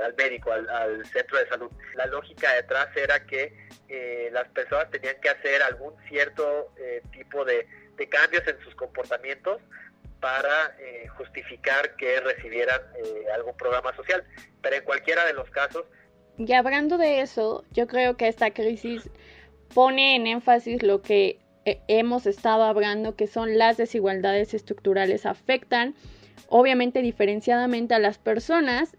al médico, al, centro de salud. La lógica detrás era que eh, las personas tenían que hacer algún cierto tipo de, cambios en sus comportamientos para justificar que recibieran algún programa social. Pero en cualquiera de los casos... Y hablando de eso, yo creo que esta crisis pone en énfasis lo que hemos estado hablando, que son las desigualdades estructurales, afectan obviamente diferenciadamente a las personas.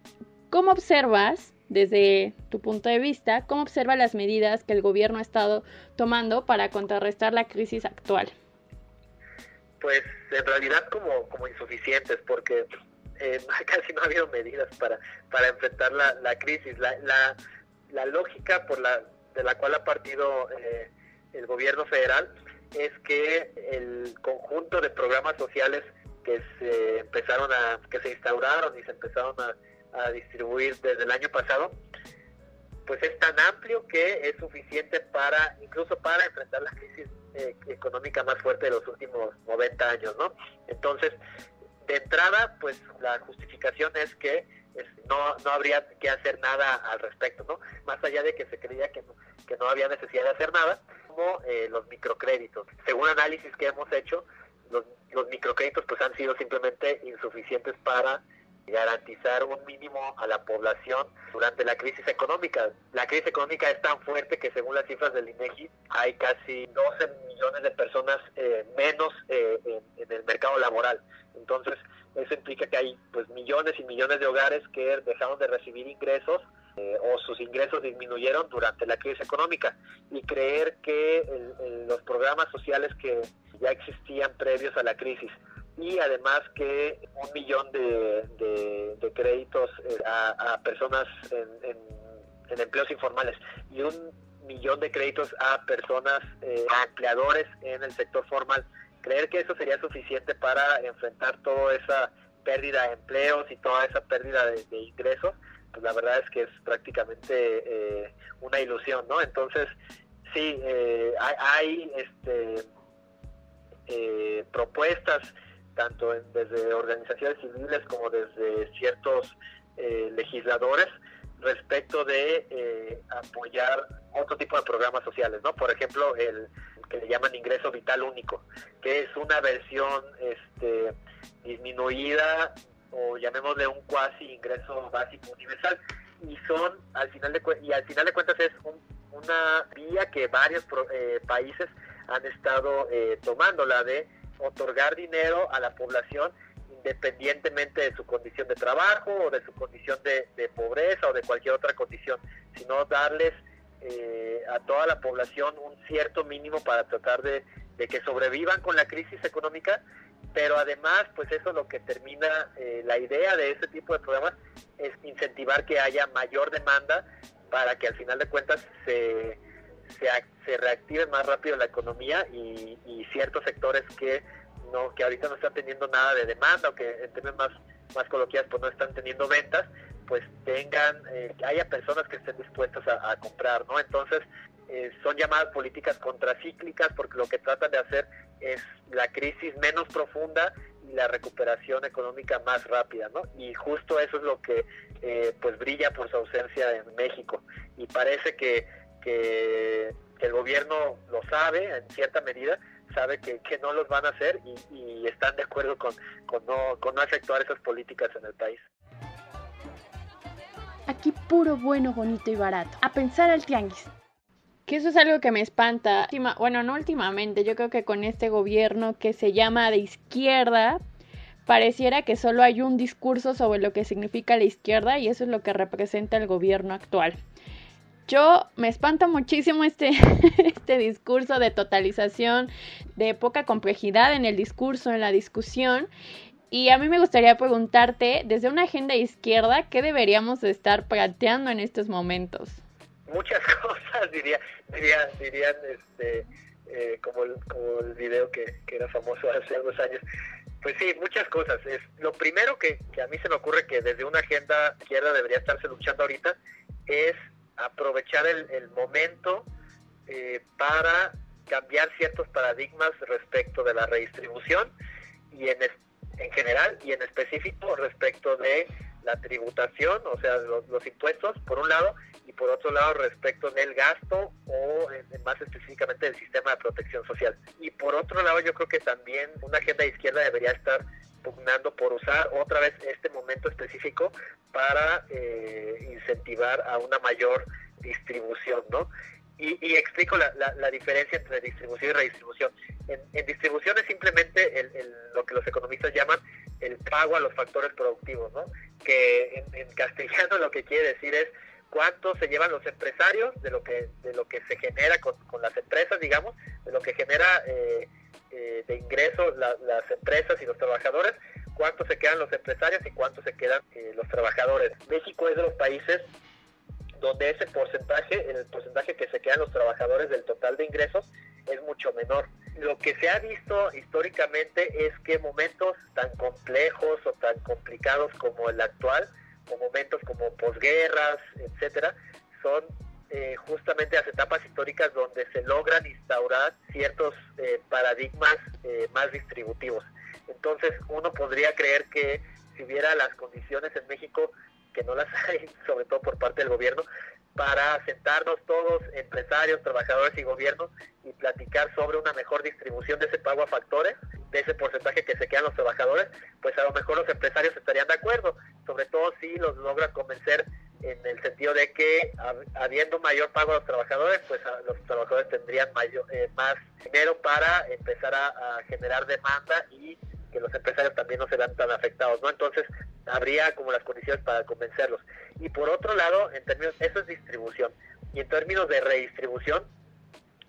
¿Cómo observas, desde tu punto de vista, cómo observa las medidas que el gobierno ha estado tomando para contrarrestar la crisis actual? Pues en realidad como, como insuficientes, porque eh, casi no ha habido medidas para, para enfrentar la, la crisis. La, la, la, lógica por la, de la cual ha partido eh, el gobierno federal es que el conjunto de programas sociales que se empezaron a, que se instauraron y se empezaron a, distribuir desde el año pasado, pues es tan amplio que es suficiente para, incluso para enfrentar la crisis eh, económica más fuerte de los últimos 90 años, ¿no? Entonces, de entrada, pues la justificación es que no, no habría que hacer nada al respecto, ¿no? Más allá de que se creía que no, que no había necesidad de hacer nada, como eh, los microcréditos. Según análisis que hemos hecho, los, los microcréditos pues han sido simplemente insuficientes para garantizar un mínimo a la población durante la crisis económica. La crisis económica es tan fuerte que según las cifras del INEGI hay casi 12 millones de personas eh, menos eh, en, el mercado laboral. Entonces eso implica que hay pues millones y millones de hogares que dejaron de recibir ingresos eh, o sus ingresos disminuyeron durante la crisis económica y creer que los programas sociales que ya existían previos a la crisis y además que un millón de, créditos eh, a, personas en, empleos informales y un millón de créditos a personas, eh, a empleadores en el sector formal. Creer que eso sería suficiente para enfrentar toda esa pérdida de empleos y toda esa pérdida de, ingresos, pues la verdad es que es prácticamente eh, una ilusión, ¿no? Entonces, sí, hay, hay este, eh, propuestas tanto desde organizaciones civiles como desde ciertos eh, legisladores respecto de eh, apoyar otro tipo de programas sociales, ¿no? Por ejemplo, el que le llaman ingreso vital único, que es una versión este, disminuida o llamémosle un cuasi ingreso básico universal y son al final de y al final de cuentas es una vía que varios eh, países han estado eh, tomando la de otorgar dinero a la población independientemente de su condición de trabajo o de su condición de, pobreza o de cualquier otra condición, sino darles eh, a toda la población un cierto mínimo para tratar de, que sobrevivan con la crisis económica, pero además, pues eso lo que termina, eh, la idea de este tipo de programas es incentivar que haya mayor demanda para que al final de cuentas se, se, reactive más rápido la economía y, ciertos sectores que no que ahorita no están teniendo nada de demanda o que en términos más más coloquiales pues no están teniendo ventas pues tengan eh, haya personas que estén dispuestas a, comprar no entonces eh, son llamadas políticas contracíclicas porque lo que tratan de hacer es la crisis menos profunda y la recuperación económica más rápida no y justo eso es lo que eh, pues brilla por su ausencia en México y parece que, que el gobierno lo sabe en cierta medida sabe que, no los van a hacer y, están de acuerdo con, no, con no efectuar esas políticas en el país. Aquí puro bueno, bonito y barato. A pensar al tianguis. Eso es algo que me espanta. Bueno, no últimamente, yo creo que con este gobierno que se llama de izquierda, pareciera que solo hay un discurso sobre lo que significa la izquierda y eso es lo que representa el gobierno actual. Yo me espanta muchísimo este, este discurso de totalización, de poca complejidad en el discurso, en la discusión. Y a mí me gustaría preguntarte, desde una agenda izquierda, ¿qué deberíamos estar planteando en estos momentos? Muchas cosas, diría, diría, dirían este, eh, como, el, como el video que, que, era famoso hace unos años. Pues sí, muchas cosas. Es, lo primero que, que a mí se me ocurre que desde una agenda izquierda debería estarse luchando ahorita es aprovechar el, momento eh, para cambiar ciertos paradigmas respecto de la redistribución y en, en general y en específico respecto de la tributación, o sea, los, impuestos, por un lado, y por otro lado respecto del gasto o más específicamente del sistema de protección social. Y por otro lado, yo creo que también una agenda de izquierda debería estar pugnando por usar otra vez este momento específico para eh, incentivar a una mayor distribución, ¿no? Y, explico la, la, diferencia entre distribución y redistribución. En, distribución es simplemente el, lo que los economistas llaman el pago a los factores productivos, ¿no? Que en, castellano lo que quiere decir es cuánto se llevan los empresarios de lo que de lo que se genera con, con las empresas, digamos, de lo que genera eh, eh, de ingresos las empresas y los trabajadores, cuánto se quedan los empresarios y cuánto se quedan eh, los trabajadores. México es de los países donde ese porcentaje, el porcentaje que se quedan los trabajadores del total de ingresos es mucho menor. Lo que se ha visto históricamente es que momentos tan complejos o tan complicados como el actual, o momentos como posguerras, etcétera, son eh, justamente las etapas históricas donde se logran instaurar ciertos eh, paradigmas eh, más distributivos. Entonces uno podría creer que si hubiera las condiciones en México, que no las hay, sobre todo por parte del gobierno, para sentarnos todos, empresarios, trabajadores y gobiernos, y platicar sobre una mejor distribución de ese pago a factores, de ese porcentaje que se quedan los trabajadores, pues a lo mejor los empresarios estarían de acuerdo, sobre todo si los logran convencer en el sentido de que habiendo mayor pago a los trabajadores, pues los trabajadores tendrían mayor, eh, más dinero para empezar a, generar demanda y que los empresarios también no serán tan afectados, ¿no? Entonces, habría como las condiciones para convencerlos. Y por otro lado, en términos, eso es distribución. Y en términos de redistribución,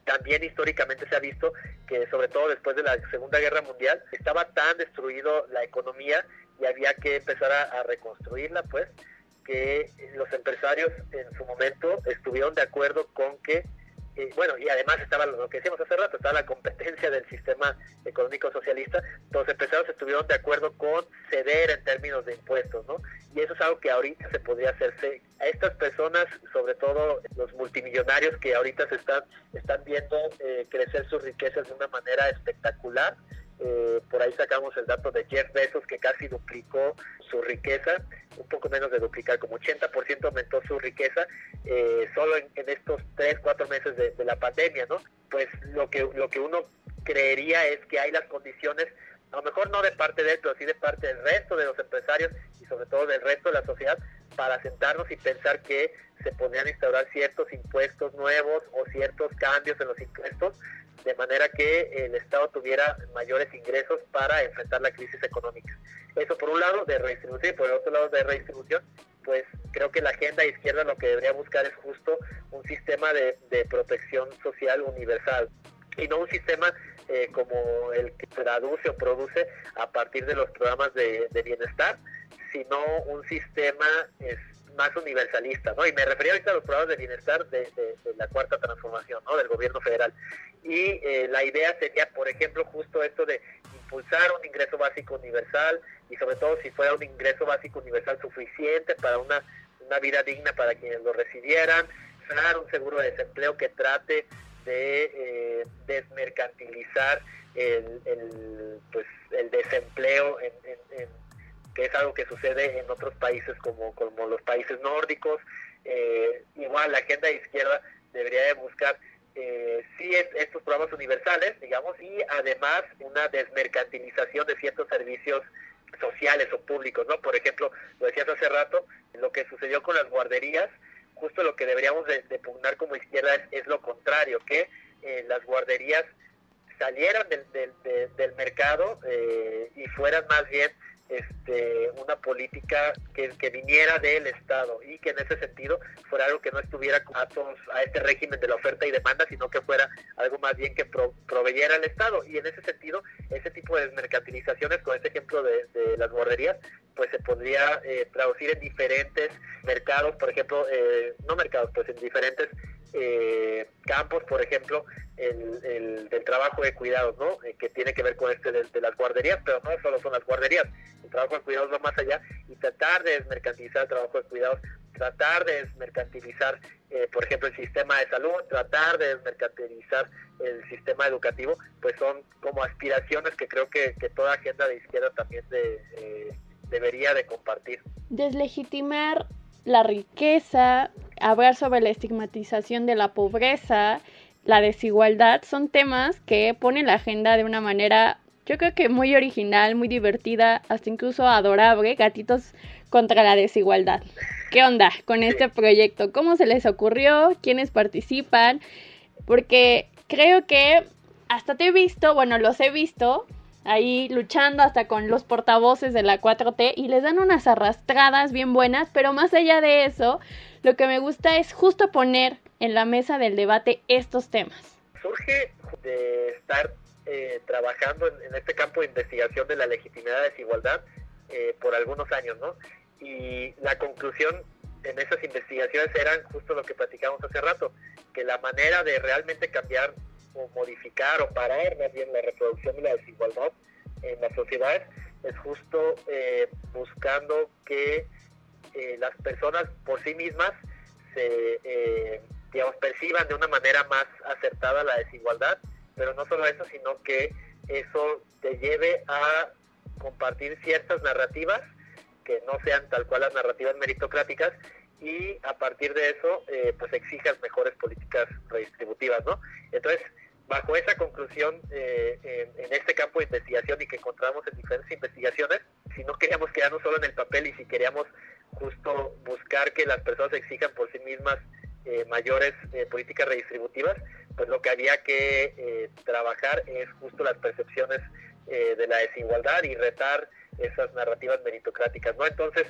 también históricamente se ha visto que sobre todo después de la Segunda Guerra Mundial estaba tan destruido la economía y había que empezar a reconstruirla, pues, que los empresarios en su momento estuvieron de acuerdo con que, eh, bueno, y además estaba lo que decíamos hace rato, estaba la competencia del sistema económico socialista, los empresarios estuvieron de acuerdo con ceder en términos de impuestos, ¿no? Y eso es algo que ahorita se podría hacerse. A estas personas, sobre todo los multimillonarios que ahorita se están, están viendo eh, crecer sus riquezas de una manera espectacular, eh, por ahí sacamos el dato de Jeff Bezos que casi duplicó su riqueza, un poco menos de duplicar, como 80% aumentó su riqueza eh, solo en, estos 3, 4 meses de, la pandemia, ¿no? Pues lo que, lo que uno creería es que hay las condiciones, a lo mejor no de parte de él, pero sí de parte del resto de los empresarios y sobre todo del resto de la sociedad, para sentarnos y pensar que se podrían instaurar ciertos impuestos nuevos o ciertos cambios en los impuestos de manera que el Estado tuviera mayores ingresos para enfrentar la crisis económica. Eso por un lado de redistribución y por el otro lado de redistribución, pues creo que la agenda izquierda lo que debería buscar es justo un sistema de, protección social universal y no un sistema eh, como el que traduce o produce a partir de los programas de, bienestar, sino un sistema más universalista, ¿no? Y me refería ahorita a los programas de bienestar de, la cuarta transformación, ¿no? Del gobierno federal. Y eh, la idea sería, por ejemplo, justo esto de impulsar un ingreso básico universal y sobre todo si fuera un ingreso básico universal suficiente para una, una vida digna para quienes lo recibieran, dar un seguro de desempleo que trate de eh, desmercantilizar el, el, pues, el desempleo en, en que es algo que sucede en otros países como, como los países nórdicos. Eh, igual la agenda de izquierda debería de buscar eh, sí estos programas universales, digamos, y además una desmercantilización de ciertos servicios sociales o públicos, ¿no? Por ejemplo, lo decías hace rato, lo que sucedió con las guarderías, justo lo que deberíamos de, pugnar como izquierda es, lo contrario, que eh, las guarderías salieran del, del, mercado eh, y fueran más bien este, una política que, viniera del Estado y que en ese sentido fuera algo que no estuviera todos a este régimen de la oferta y demanda, sino que fuera algo más bien que proveyera al Estado. Y en ese sentido, ese tipo de desmercantilizaciones, con este ejemplo de, las guarderías, pues se podría eh, traducir en diferentes mercados, por ejemplo, eh, no mercados, pues en diferentes eh, campos, por ejemplo, el, del trabajo de cuidados, ¿no? Eh, que tiene que ver con este de, las guarderías, pero no solo son las guarderías, el trabajo de cuidados va más allá y tratar de desmercantilizar el trabajo de cuidados, tratar de desmercantilizar, eh, por ejemplo, el sistema de salud, tratar de desmercantilizar el sistema educativo, pues son como aspiraciones que creo que, toda agenda de izquierda también de, debería de compartir. Deslegitimar la riqueza, hablar sobre la estigmatización de la pobreza, la desigualdad, son temas que ponen la agenda de una manera, yo creo que muy original, muy divertida, hasta incluso adorable, gatitos contra la desigualdad. ¿Qué onda con este proyecto? ¿Cómo se les ocurrió? ¿Quiénes participan? Porque creo que hasta te he visto, bueno, los he visto ahí luchando hasta con los portavoces de la 4T y les dan unas arrastradas bien buenas, pero más allá de eso, lo que me gusta es justo poner en la mesa del debate estos temas. Surge de estar eh, trabajando en, este campo de investigación de la legitimidad de desigualdad eh, por algunos años, ¿no? Y la conclusión en esas investigaciones eran justo lo que platicamos hace rato, que la manera de realmente cambiar o modificar o parar más bien la reproducción de la desigualdad en las sociedades es justo eh, buscando que eh, las personas por sí mismas se eh, digamos perciban de una manera más acertada la desigualdad pero no solo eso sino que eso te lleve a compartir ciertas narrativas que no sean tal cual las narrativas meritocráticas y a partir de eso pues exijas mejores políticas redistributivas no entonces bajo esa conclusión eh, en, este campo de investigación y que encontramos en diferentes investigaciones, si no queríamos quedarnos solo en el papel y si queríamos justo buscar que las personas exijan por sí mismas eh, mayores eh, políticas redistributivas, pues lo que había que trabajar es justo las percepciones de la desigualdad y retar esas narrativas meritocráticas, ¿no? Entonces,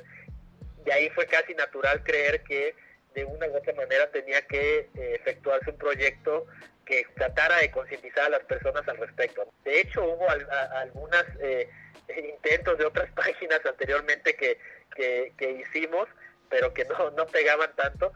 de ahí fue casi natural creer que de una u otra manera tenía que efectuarse un proyecto que tratara de concientizar a las personas al respecto. De hecho, hubo algunos eh, intentos de otras páginas anteriormente que, que, hicimos, pero que no, no pegaban tanto,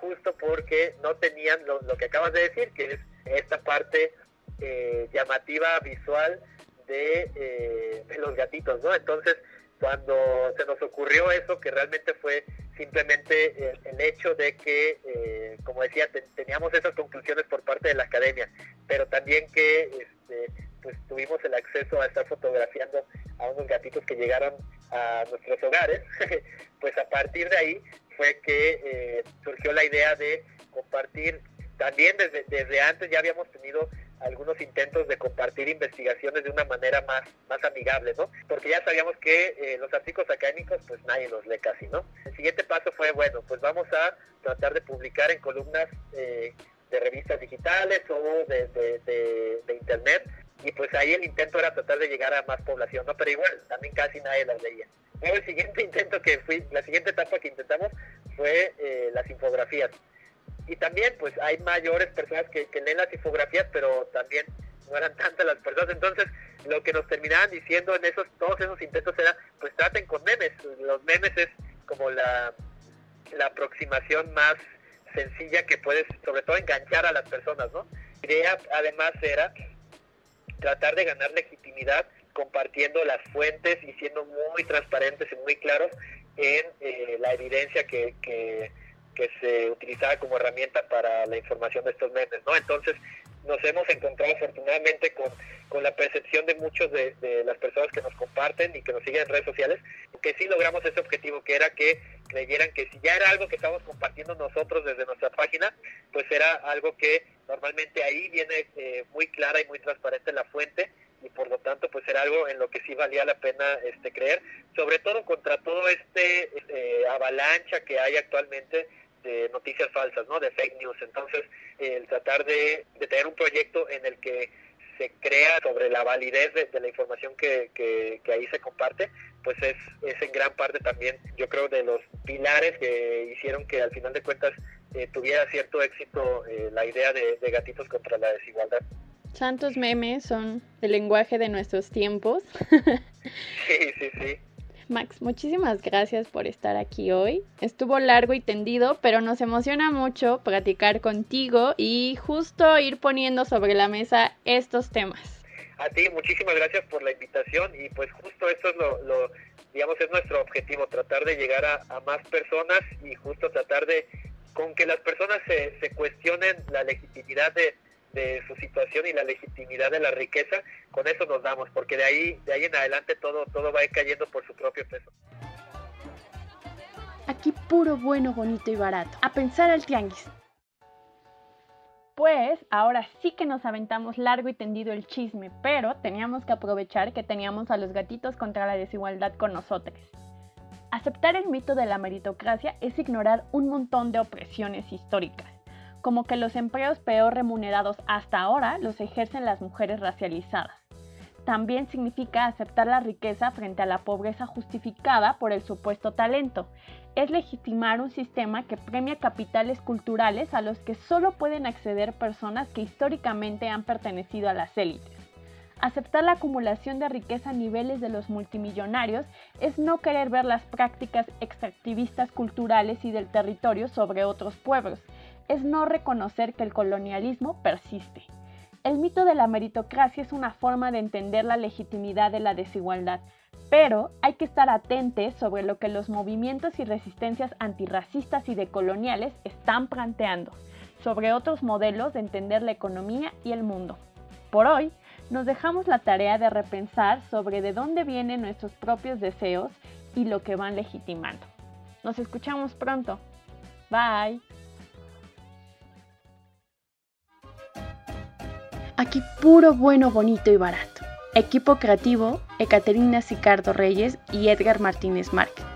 justo porque no tenían lo, que acabas de decir, que es esta parte eh, llamativa visual de, eh, de los gatitos, ¿no? Entonces, cuando se nos ocurrió eso, que realmente fue simplemente el, hecho de que, eh, como decía, teníamos esas conclusiones por parte de la academia, pero también que este, pues tuvimos el acceso a estar fotografiando a unos gatitos que llegaron a nuestros hogares, pues a partir de ahí fue que eh, surgió la idea de compartir, también desde, desde antes ya habíamos tenido algunos intentos de compartir investigaciones de una manera más, más amigable, ¿no? Porque ya sabíamos que eh, los artículos académicos, pues nadie los lee casi, ¿no? El siguiente paso fue, bueno, pues vamos a tratar de publicar en columnas eh, de revistas digitales o de, internet, y pues ahí el intento era tratar de llegar a más población, ¿no? Pero igual, también casi nadie las leía. Luego el siguiente intento que fui, la siguiente etapa que intentamos fue eh, las infografías y también pues hay mayores personas que, leen las infografías, pero también no eran tantas las personas, entonces lo que nos terminaban diciendo en esos todos esos intentos era pues traten con memes, los memes es como la, la aproximación más sencilla que puedes sobre todo enganchar a las personas, ¿no? La idea además era tratar de ganar legitimidad compartiendo las fuentes y siendo muy transparentes y muy claros en eh, la evidencia que, que que se utilizaba como herramienta para la información de estos memes, ¿no? Entonces nos hemos encontrado afortunadamente con, la percepción de muchos de, las personas que nos comparten y que nos siguen en redes sociales, que sí logramos ese objetivo, que era que creyeran que si ya era algo que estábamos compartiendo nosotros desde nuestra página, pues era algo que normalmente ahí viene eh, muy clara y muy transparente la fuente y por lo tanto pues era algo en lo que sí valía la pena este creer, sobre todo contra todo este eh, avalancha que hay actualmente de noticias falsas, ¿no? De fake news. Entonces, el tratar de, tener un proyecto en el que se crea sobre la validez de, la información que, que, ahí se comparte, pues es, es en gran parte también, yo creo, de los pilares que hicieron que al final de cuentas eh, tuviera cierto éxito eh, la idea de, de gatitos contra la desigualdad. Santos memes son el lenguaje de nuestros tiempos. sí, sí, sí. Max, muchísimas gracias por estar aquí hoy. Estuvo largo y tendido, pero nos emociona mucho platicar contigo y justo ir poniendo sobre la mesa estos temas. A ti, muchísimas gracias por la invitación y pues justo eso es lo, digamos, es nuestro objetivo, tratar de llegar a, más personas y justo tratar de, con que las personas se, se cuestionen la legitimidad de, de su situación y la legitimidad de la riqueza, con eso nos damos, porque de ahí, de ahí en adelante todo, todo va a ir cayendo por su propio peso. Aquí puro bueno, bonito y barato. A pensar al tianguis. Pues ahora sí que nos aventamos largo y tendido el chisme, pero teníamos que aprovechar que teníamos a los gatitos contra la desigualdad con nosotros. Aceptar el mito de la meritocracia es ignorar un montón de opresiones históricas como que los empleos peor remunerados hasta ahora los ejercen las mujeres racializadas. También significa aceptar la riqueza frente a la pobreza justificada por el supuesto talento. Es legitimar un sistema que premia capitales culturales a los que solo pueden acceder personas que históricamente han pertenecido a las élites. Aceptar la acumulación de riqueza a niveles de los multimillonarios es no querer ver las prácticas extractivistas culturales y del territorio sobre otros pueblos, es no reconocer que el colonialismo persiste. El mito de la meritocracia es una forma de entender la legitimidad de la desigualdad, pero hay que estar atentos sobre lo que los movimientos y resistencias antirracistas y decoloniales están planteando, sobre otros modelos de entender la economía y el mundo. Por hoy, nos dejamos la tarea de repensar sobre de dónde vienen nuestros propios deseos y lo que van legitimando. Nos escuchamos pronto. Bye. Aquí puro bueno, bonito y barato. Equipo creativo, Ecaterina Sicardo Reyes y Edgar Martínez Márquez.